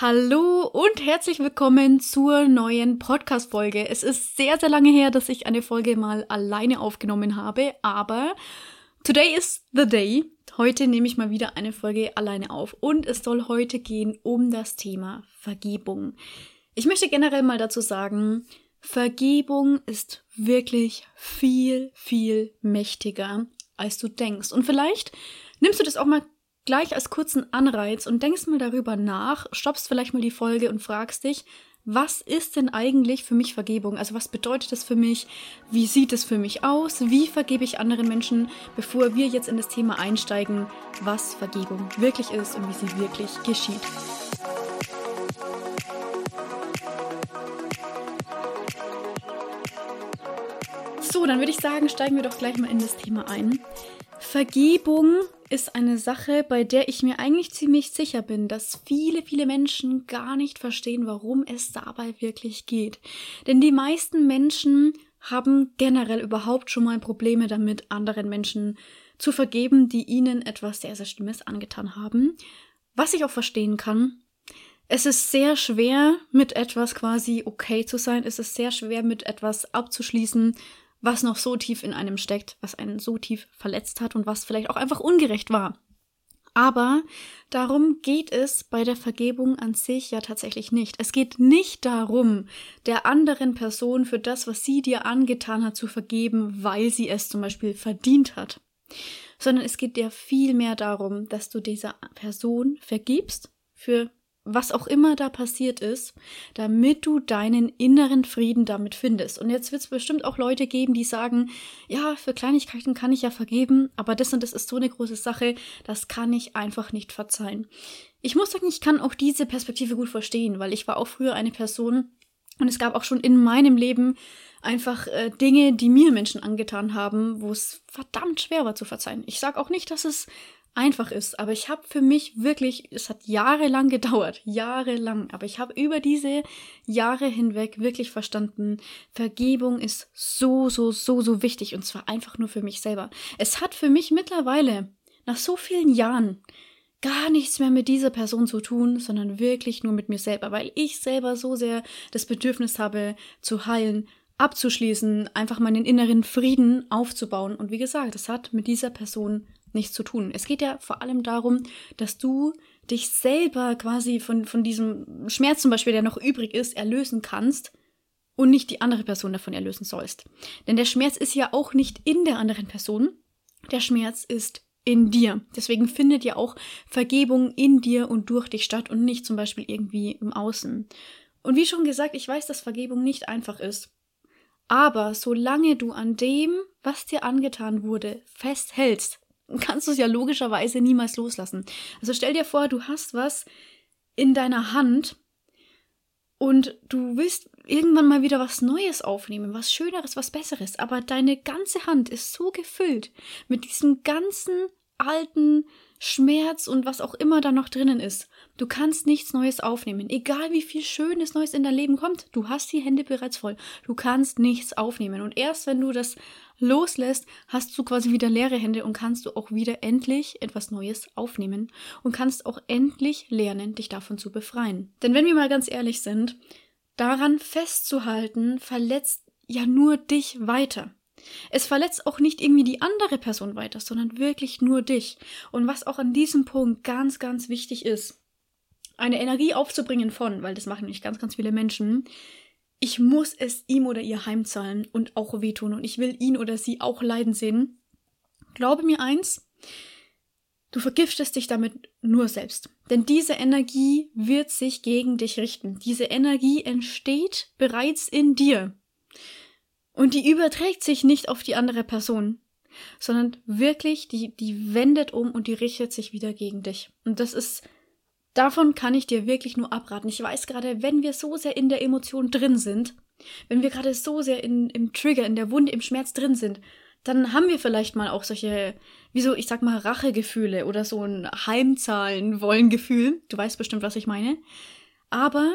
Hallo und herzlich willkommen zur neuen Podcast-Folge. Es ist sehr, sehr lange her, dass ich eine Folge mal alleine aufgenommen habe, aber today is the day. Heute nehme ich mal wieder eine Folge alleine auf und es soll heute gehen um das Thema Vergebung. Ich möchte generell mal dazu sagen, Vergebung ist wirklich viel, viel mächtiger, als du denkst. Und vielleicht nimmst du das auch mal gleich als kurzen Anreiz und denkst mal darüber nach, stoppst vielleicht mal die Folge und fragst dich, was ist denn eigentlich für mich Vergebung? Also was bedeutet das für mich? Wie sieht es für mich aus? Wie vergebe ich anderen Menschen, bevor wir jetzt in das Thema einsteigen, was Vergebung wirklich ist und wie sie wirklich geschieht? So, dann würde ich sagen, steigen wir doch gleich mal in das Thema ein. Vergebung ist eine Sache, bei der ich mir eigentlich ziemlich sicher bin, dass viele, viele Menschen gar nicht verstehen, warum es dabei wirklich geht. Denn die meisten Menschen haben generell überhaupt schon mal Probleme damit, anderen Menschen zu vergeben, die ihnen etwas sehr, sehr Schlimmes angetan haben. Was ich auch verstehen kann. Es ist sehr schwer, mit etwas quasi okay zu sein. Es ist sehr schwer, mit etwas abzuschließen, was noch so tief in einem steckt, was einen so tief verletzt hat und was vielleicht auch einfach ungerecht war. Aber darum geht es bei der Vergebung an sich ja tatsächlich nicht. Es geht nicht darum, der anderen Person für das, was sie dir angetan hat, zu vergeben, weil sie es zum Beispiel verdient hat. Sondern es geht dir viel mehr darum, dass du dieser Person vergibst für was auch immer da passiert ist, damit du deinen inneren Frieden damit findest. Und jetzt wird es bestimmt auch Leute geben, die sagen, ja, für Kleinigkeiten kann ich ja vergeben, aber das und das ist so eine große Sache, das kann ich einfach nicht verzeihen. Ich muss sagen, ich kann auch diese Perspektive gut verstehen, weil ich war auch früher eine Person und es gab auch schon in meinem Leben einfach äh, Dinge, die mir Menschen angetan haben, wo es verdammt schwer war zu verzeihen. Ich sage auch nicht, dass es einfach ist. Aber ich habe für mich wirklich, es hat jahrelang gedauert, jahrelang, aber ich habe über diese Jahre hinweg wirklich verstanden, Vergebung ist so, so, so, so wichtig und zwar einfach nur für mich selber. Es hat für mich mittlerweile, nach so vielen Jahren, gar nichts mehr mit dieser Person zu tun, sondern wirklich nur mit mir selber, weil ich selber so sehr das Bedürfnis habe zu heilen, abzuschließen, einfach meinen inneren Frieden aufzubauen. Und wie gesagt, das hat mit dieser Person nichts zu tun. Es geht ja vor allem darum, dass du dich selber quasi von, von diesem Schmerz zum Beispiel, der noch übrig ist, erlösen kannst und nicht die andere Person davon erlösen sollst. Denn der Schmerz ist ja auch nicht in der anderen Person. Der Schmerz ist in dir. Deswegen findet ja auch Vergebung in dir und durch dich statt und nicht zum Beispiel irgendwie im Außen. Und wie schon gesagt, ich weiß, dass Vergebung nicht einfach ist. Aber solange du an dem, was dir angetan wurde, festhältst, kannst du es ja logischerweise niemals loslassen. Also stell dir vor, du hast was in deiner Hand und du willst irgendwann mal wieder was Neues aufnehmen, was Schöneres, was Besseres, aber deine ganze Hand ist so gefüllt mit diesem ganzen alten Schmerz und was auch immer da noch drinnen ist. Du kannst nichts Neues aufnehmen. Egal wie viel Schönes Neues in dein Leben kommt, du hast die Hände bereits voll. Du kannst nichts aufnehmen. Und erst wenn du das loslässt, hast du quasi wieder leere Hände und kannst du auch wieder endlich etwas Neues aufnehmen und kannst auch endlich lernen, dich davon zu befreien. Denn wenn wir mal ganz ehrlich sind, daran festzuhalten, verletzt ja nur dich weiter. Es verletzt auch nicht irgendwie die andere Person weiter, sondern wirklich nur dich. Und was auch an diesem Punkt ganz, ganz wichtig ist, eine Energie aufzubringen von, weil das machen nicht ganz, ganz viele Menschen, ich muss es ihm oder ihr heimzahlen und auch wehtun und ich will ihn oder sie auch leiden sehen. Glaube mir eins, du vergiftest dich damit nur selbst. Denn diese Energie wird sich gegen dich richten. Diese Energie entsteht bereits in dir. Und die überträgt sich nicht auf die andere Person, sondern wirklich, die, die wendet um und die richtet sich wieder gegen dich. Und das ist Davon kann ich dir wirklich nur abraten. Ich weiß gerade, wenn wir so sehr in der Emotion drin sind, wenn wir gerade so sehr in, im Trigger, in der Wunde, im Schmerz drin sind, dann haben wir vielleicht mal auch solche, wie so, ich sag mal, Rachegefühle oder so ein Heimzahlen wollen Gefühl. Du weißt bestimmt, was ich meine. Aber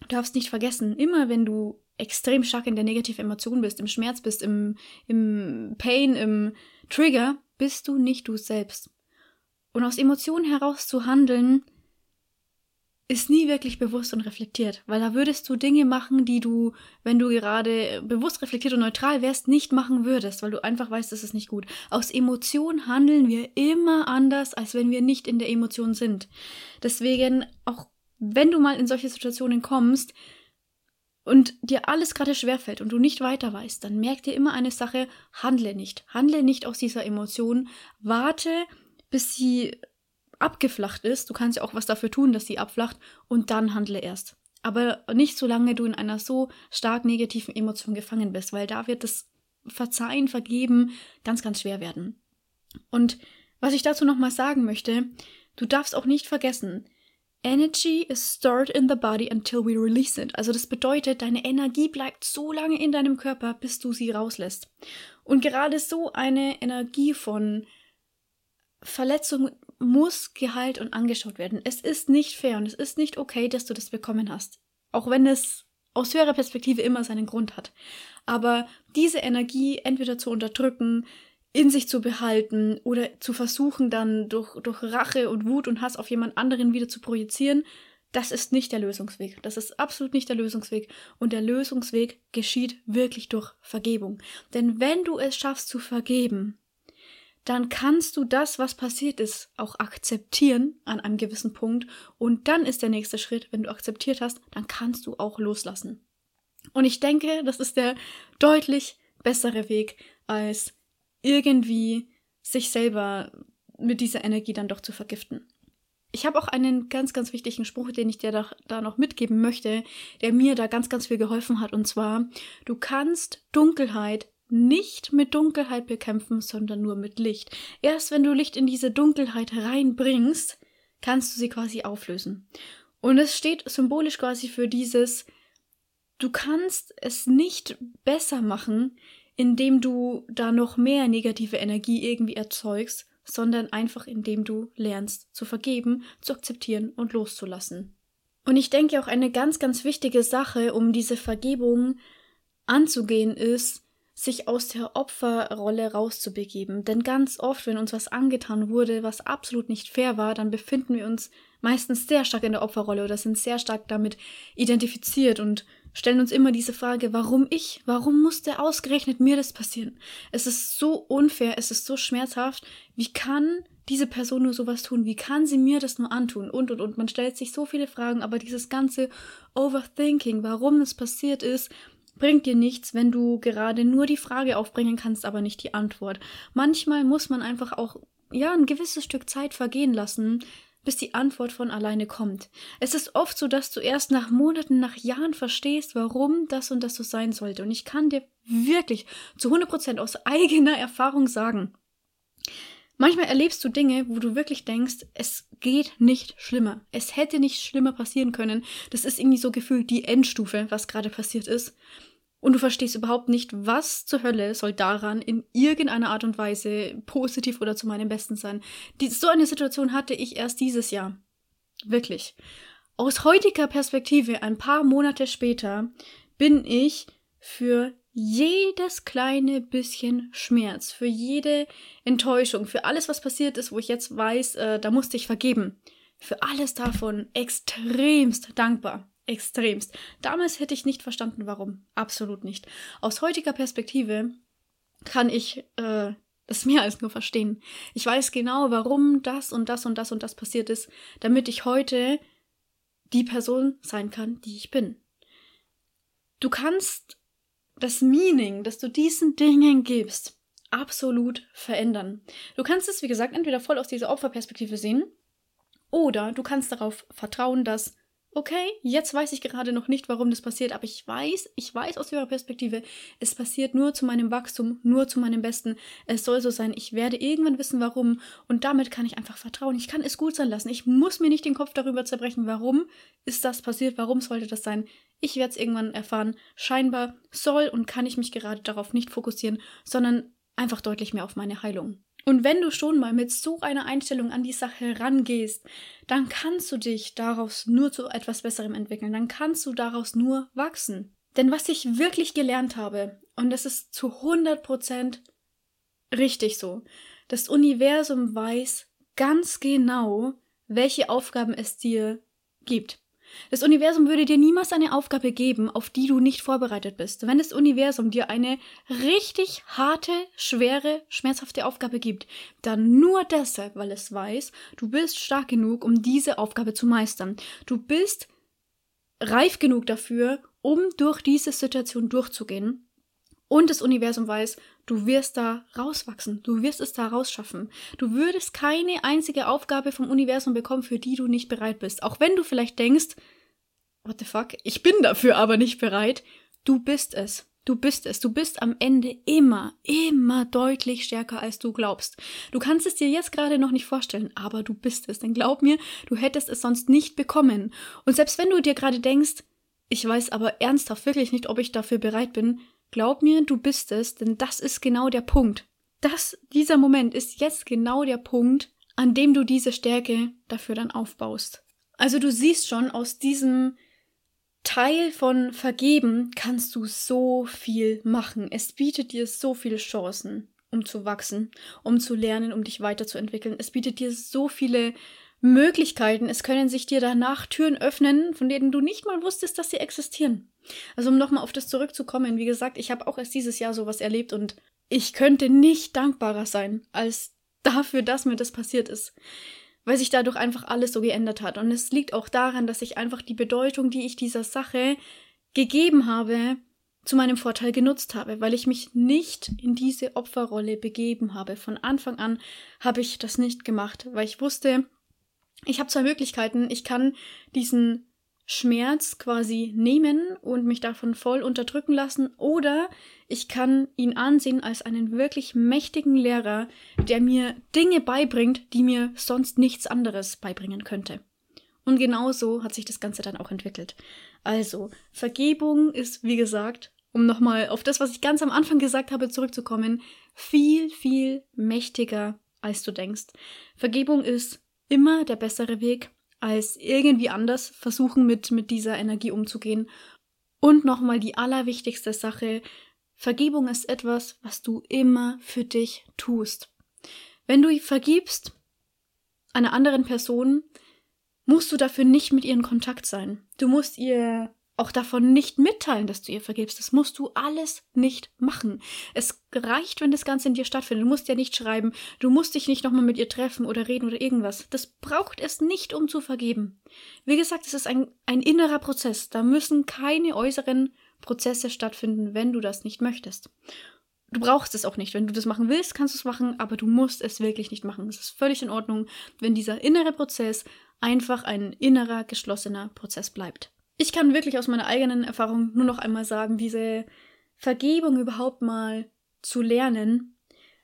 du darfst nicht vergessen, immer wenn du extrem stark in der negativen Emotion bist, im Schmerz bist, im, im Pain, im Trigger, bist du nicht du selbst. Und aus Emotionen heraus zu handeln, ist nie wirklich bewusst und reflektiert, weil da würdest du Dinge machen, die du, wenn du gerade bewusst reflektiert und neutral wärst, nicht machen würdest, weil du einfach weißt, das ist nicht gut. Aus Emotion handeln wir immer anders, als wenn wir nicht in der Emotion sind. Deswegen, auch wenn du mal in solche Situationen kommst und dir alles gerade schwerfällt und du nicht weiter weißt, dann merk dir immer eine Sache, handle nicht. Handle nicht aus dieser Emotion. Warte, bis sie abgeflacht ist, du kannst ja auch was dafür tun, dass sie abflacht und dann handle erst. Aber nicht solange du in einer so stark negativen Emotion gefangen bist, weil da wird das Verzeihen, Vergeben ganz, ganz schwer werden. Und was ich dazu nochmal sagen möchte, du darfst auch nicht vergessen, Energy is stored in the body until we release it. Also das bedeutet, deine Energie bleibt so lange in deinem Körper, bis du sie rauslässt. Und gerade so eine Energie von Verletzung muss geheilt und angeschaut werden. Es ist nicht fair und es ist nicht okay, dass du das bekommen hast. Auch wenn es aus höherer Perspektive immer seinen Grund hat. Aber diese Energie entweder zu unterdrücken, in sich zu behalten oder zu versuchen, dann durch, durch Rache und Wut und Hass auf jemand anderen wieder zu projizieren, das ist nicht der Lösungsweg. Das ist absolut nicht der Lösungsweg. Und der Lösungsweg geschieht wirklich durch Vergebung. Denn wenn du es schaffst zu vergeben, dann kannst du das, was passiert ist, auch akzeptieren an einem gewissen Punkt. Und dann ist der nächste Schritt, wenn du akzeptiert hast, dann kannst du auch loslassen. Und ich denke, das ist der deutlich bessere Weg, als irgendwie sich selber mit dieser Energie dann doch zu vergiften. Ich habe auch einen ganz, ganz wichtigen Spruch, den ich dir da, da noch mitgeben möchte, der mir da ganz, ganz viel geholfen hat. Und zwar, du kannst Dunkelheit nicht mit Dunkelheit bekämpfen, sondern nur mit Licht. Erst wenn du Licht in diese Dunkelheit reinbringst, kannst du sie quasi auflösen. Und es steht symbolisch quasi für dieses, du kannst es nicht besser machen, indem du da noch mehr negative Energie irgendwie erzeugst, sondern einfach indem du lernst zu vergeben, zu akzeptieren und loszulassen. Und ich denke auch eine ganz, ganz wichtige Sache, um diese Vergebung anzugehen, ist, sich aus der Opferrolle rauszubegeben. Denn ganz oft, wenn uns was angetan wurde, was absolut nicht fair war, dann befinden wir uns meistens sehr stark in der Opferrolle oder sind sehr stark damit identifiziert und stellen uns immer diese Frage, warum ich? Warum musste ausgerechnet mir das passieren? Es ist so unfair, es ist so schmerzhaft. Wie kann diese Person nur sowas tun? Wie kann sie mir das nur antun? Und, und, und. Man stellt sich so viele Fragen, aber dieses ganze Overthinking, warum es passiert ist, bringt dir nichts, wenn du gerade nur die Frage aufbringen kannst, aber nicht die Antwort. Manchmal muss man einfach auch, ja, ein gewisses Stück Zeit vergehen lassen, bis die Antwort von alleine kommt. Es ist oft so, dass du erst nach Monaten, nach Jahren verstehst, warum das und das so sein sollte. Und ich kann dir wirklich zu 100% aus eigener Erfahrung sagen, Manchmal erlebst du Dinge, wo du wirklich denkst, es geht nicht schlimmer. Es hätte nicht schlimmer passieren können. Das ist irgendwie so gefühlt die Endstufe, was gerade passiert ist und du verstehst überhaupt nicht, was zur Hölle soll daran in irgendeiner Art und Weise positiv oder zu meinem Besten sein. Die, so eine Situation hatte ich erst dieses Jahr. Wirklich. Aus heutiger Perspektive, ein paar Monate später, bin ich für jedes kleine bisschen Schmerz, für jede Enttäuschung, für alles, was passiert ist, wo ich jetzt weiß, äh, da musste ich vergeben, für alles davon extremst dankbar extremst. Damals hätte ich nicht verstanden, warum. Absolut nicht. Aus heutiger Perspektive kann ich äh, das mehr als nur verstehen. Ich weiß genau, warum das und das und das und das passiert ist, damit ich heute die Person sein kann, die ich bin. Du kannst das Meaning, das du diesen Dingen gibst, absolut verändern. Du kannst es, wie gesagt, entweder voll aus dieser Opferperspektive sehen, oder du kannst darauf vertrauen, dass okay, jetzt weiß ich gerade noch nicht, warum das passiert, aber ich weiß, ich weiß aus ihrer Perspektive, es passiert nur zu meinem Wachstum, nur zu meinem Besten. Es soll so sein. Ich werde irgendwann wissen, warum und damit kann ich einfach vertrauen. Ich kann es gut sein lassen. Ich muss mir nicht den Kopf darüber zerbrechen, warum ist das passiert, warum sollte das sein. Ich werde es irgendwann erfahren. Scheinbar soll und kann ich mich gerade darauf nicht fokussieren, sondern einfach deutlich mehr auf meine Heilung. Und wenn du schon mal mit so einer Einstellung an die Sache rangehst, dann kannst du dich daraus nur zu etwas Besserem entwickeln, dann kannst du daraus nur wachsen. Denn was ich wirklich gelernt habe, und das ist zu 100% richtig so, das Universum weiß ganz genau, welche Aufgaben es dir gibt. Das Universum würde dir niemals eine Aufgabe geben, auf die du nicht vorbereitet bist. Wenn das Universum dir eine richtig harte, schwere, schmerzhafte Aufgabe gibt, dann nur deshalb, weil es weiß, du bist stark genug, um diese Aufgabe zu meistern. Du bist reif genug dafür, um durch diese Situation durchzugehen. Und das Universum weiß, du wirst da rauswachsen, du wirst es da rausschaffen. Du würdest keine einzige Aufgabe vom Universum bekommen, für die du nicht bereit bist. Auch wenn du vielleicht denkst, what the fuck, ich bin dafür aber nicht bereit. Du bist es. Du bist es. Du bist am Ende immer, immer deutlich stärker, als du glaubst. Du kannst es dir jetzt gerade noch nicht vorstellen, aber du bist es. Denn glaub mir, du hättest es sonst nicht bekommen. Und selbst wenn du dir gerade denkst, ich weiß aber ernsthaft wirklich nicht, ob ich dafür bereit bin, Glaub mir, du bist es, denn das ist genau der Punkt. Das, dieser Moment ist jetzt genau der Punkt, an dem du diese Stärke dafür dann aufbaust. Also du siehst schon, aus diesem Teil von Vergeben kannst du so viel machen. Es bietet dir so viele Chancen, um zu wachsen, um zu lernen, um dich weiterzuentwickeln. Es bietet dir so viele Möglichkeiten. Es können sich dir danach Türen öffnen, von denen du nicht mal wusstest, dass sie existieren. Also um nochmal auf das zurückzukommen, wie gesagt, ich habe auch erst dieses Jahr sowas erlebt und ich könnte nicht dankbarer sein als dafür, dass mir das passiert ist. Weil sich dadurch einfach alles so geändert hat. Und es liegt auch daran, dass ich einfach die Bedeutung, die ich dieser Sache gegeben habe, zu meinem Vorteil genutzt habe, weil ich mich nicht in diese Opferrolle begeben habe. Von Anfang an habe ich das nicht gemacht, weil ich wusste, ich habe zwei Möglichkeiten. Ich kann diesen Schmerz quasi nehmen und mich davon voll unterdrücken lassen oder ich kann ihn ansehen als einen wirklich mächtigen Lehrer, der mir Dinge beibringt, die mir sonst nichts anderes beibringen könnte. Und genau so hat sich das Ganze dann auch entwickelt. Also, Vergebung ist, wie gesagt, um nochmal auf das, was ich ganz am Anfang gesagt habe, zurückzukommen, viel, viel mächtiger, als du denkst. Vergebung ist immer der bessere Weg, als irgendwie anders versuchen, mit, mit dieser Energie umzugehen. Und nochmal die allerwichtigste Sache, Vergebung ist etwas, was du immer für dich tust. Wenn du vergibst einer anderen Person, musst du dafür nicht mit ihr in Kontakt sein. Du musst ihr auch davon nicht mitteilen, dass du ihr vergibst. Das musst du alles nicht machen. Es reicht, wenn das Ganze in dir stattfindet. Du musst ja nicht schreiben, du musst dich nicht nochmal mit ihr treffen oder reden oder irgendwas. Das braucht es nicht, um zu vergeben. Wie gesagt, es ist ein, ein innerer Prozess. Da müssen keine äußeren Prozesse stattfinden, wenn du das nicht möchtest. Du brauchst es auch nicht. Wenn du das machen willst, kannst du es machen, aber du musst es wirklich nicht machen. Es ist völlig in Ordnung, wenn dieser innere Prozess einfach ein innerer, geschlossener Prozess bleibt. Ich kann wirklich aus meiner eigenen Erfahrung nur noch einmal sagen, diese Vergebung überhaupt mal zu lernen,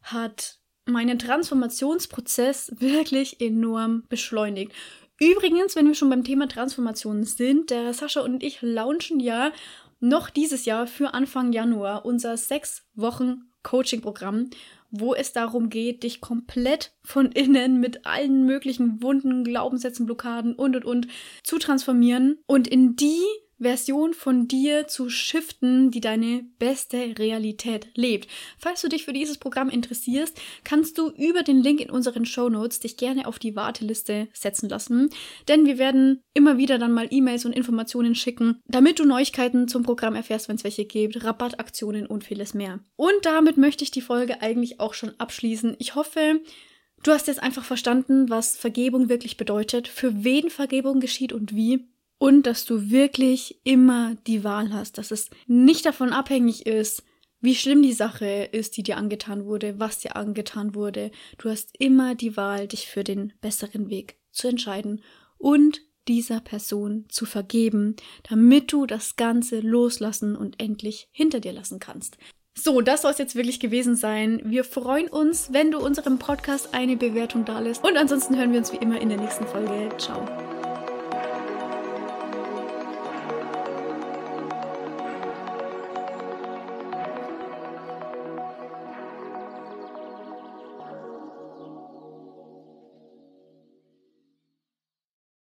hat meinen Transformationsprozess wirklich enorm beschleunigt. Übrigens, wenn wir schon beim Thema Transformation sind, der Sascha und ich launchen ja noch dieses Jahr für Anfang Januar unser sechs Wochen Coaching-Programm wo es darum geht, dich komplett von innen mit allen möglichen Wunden, Glaubenssätzen, Blockaden und und und zu transformieren und in die Version von dir zu shiften, die deine beste Realität lebt. Falls du dich für dieses Programm interessierst, kannst du über den Link in unseren Show Notes dich gerne auf die Warteliste setzen lassen, denn wir werden immer wieder dann mal E-Mails und Informationen schicken, damit du Neuigkeiten zum Programm erfährst, wenn es welche gibt, Rabattaktionen und vieles mehr. Und damit möchte ich die Folge eigentlich auch schon abschließen. Ich hoffe, Du hast jetzt einfach verstanden, was Vergebung wirklich bedeutet, für wen Vergebung geschieht und wie und dass du wirklich immer die Wahl hast, dass es nicht davon abhängig ist, wie schlimm die Sache ist, die dir angetan wurde, was dir angetan wurde. Du hast immer die Wahl, dich für den besseren Weg zu entscheiden und dieser Person zu vergeben, damit du das Ganze loslassen und endlich hinter dir lassen kannst. So, das soll es jetzt wirklich gewesen sein. Wir freuen uns, wenn du unserem Podcast eine Bewertung da lässt. Und ansonsten hören wir uns wie immer in der nächsten Folge. Ciao.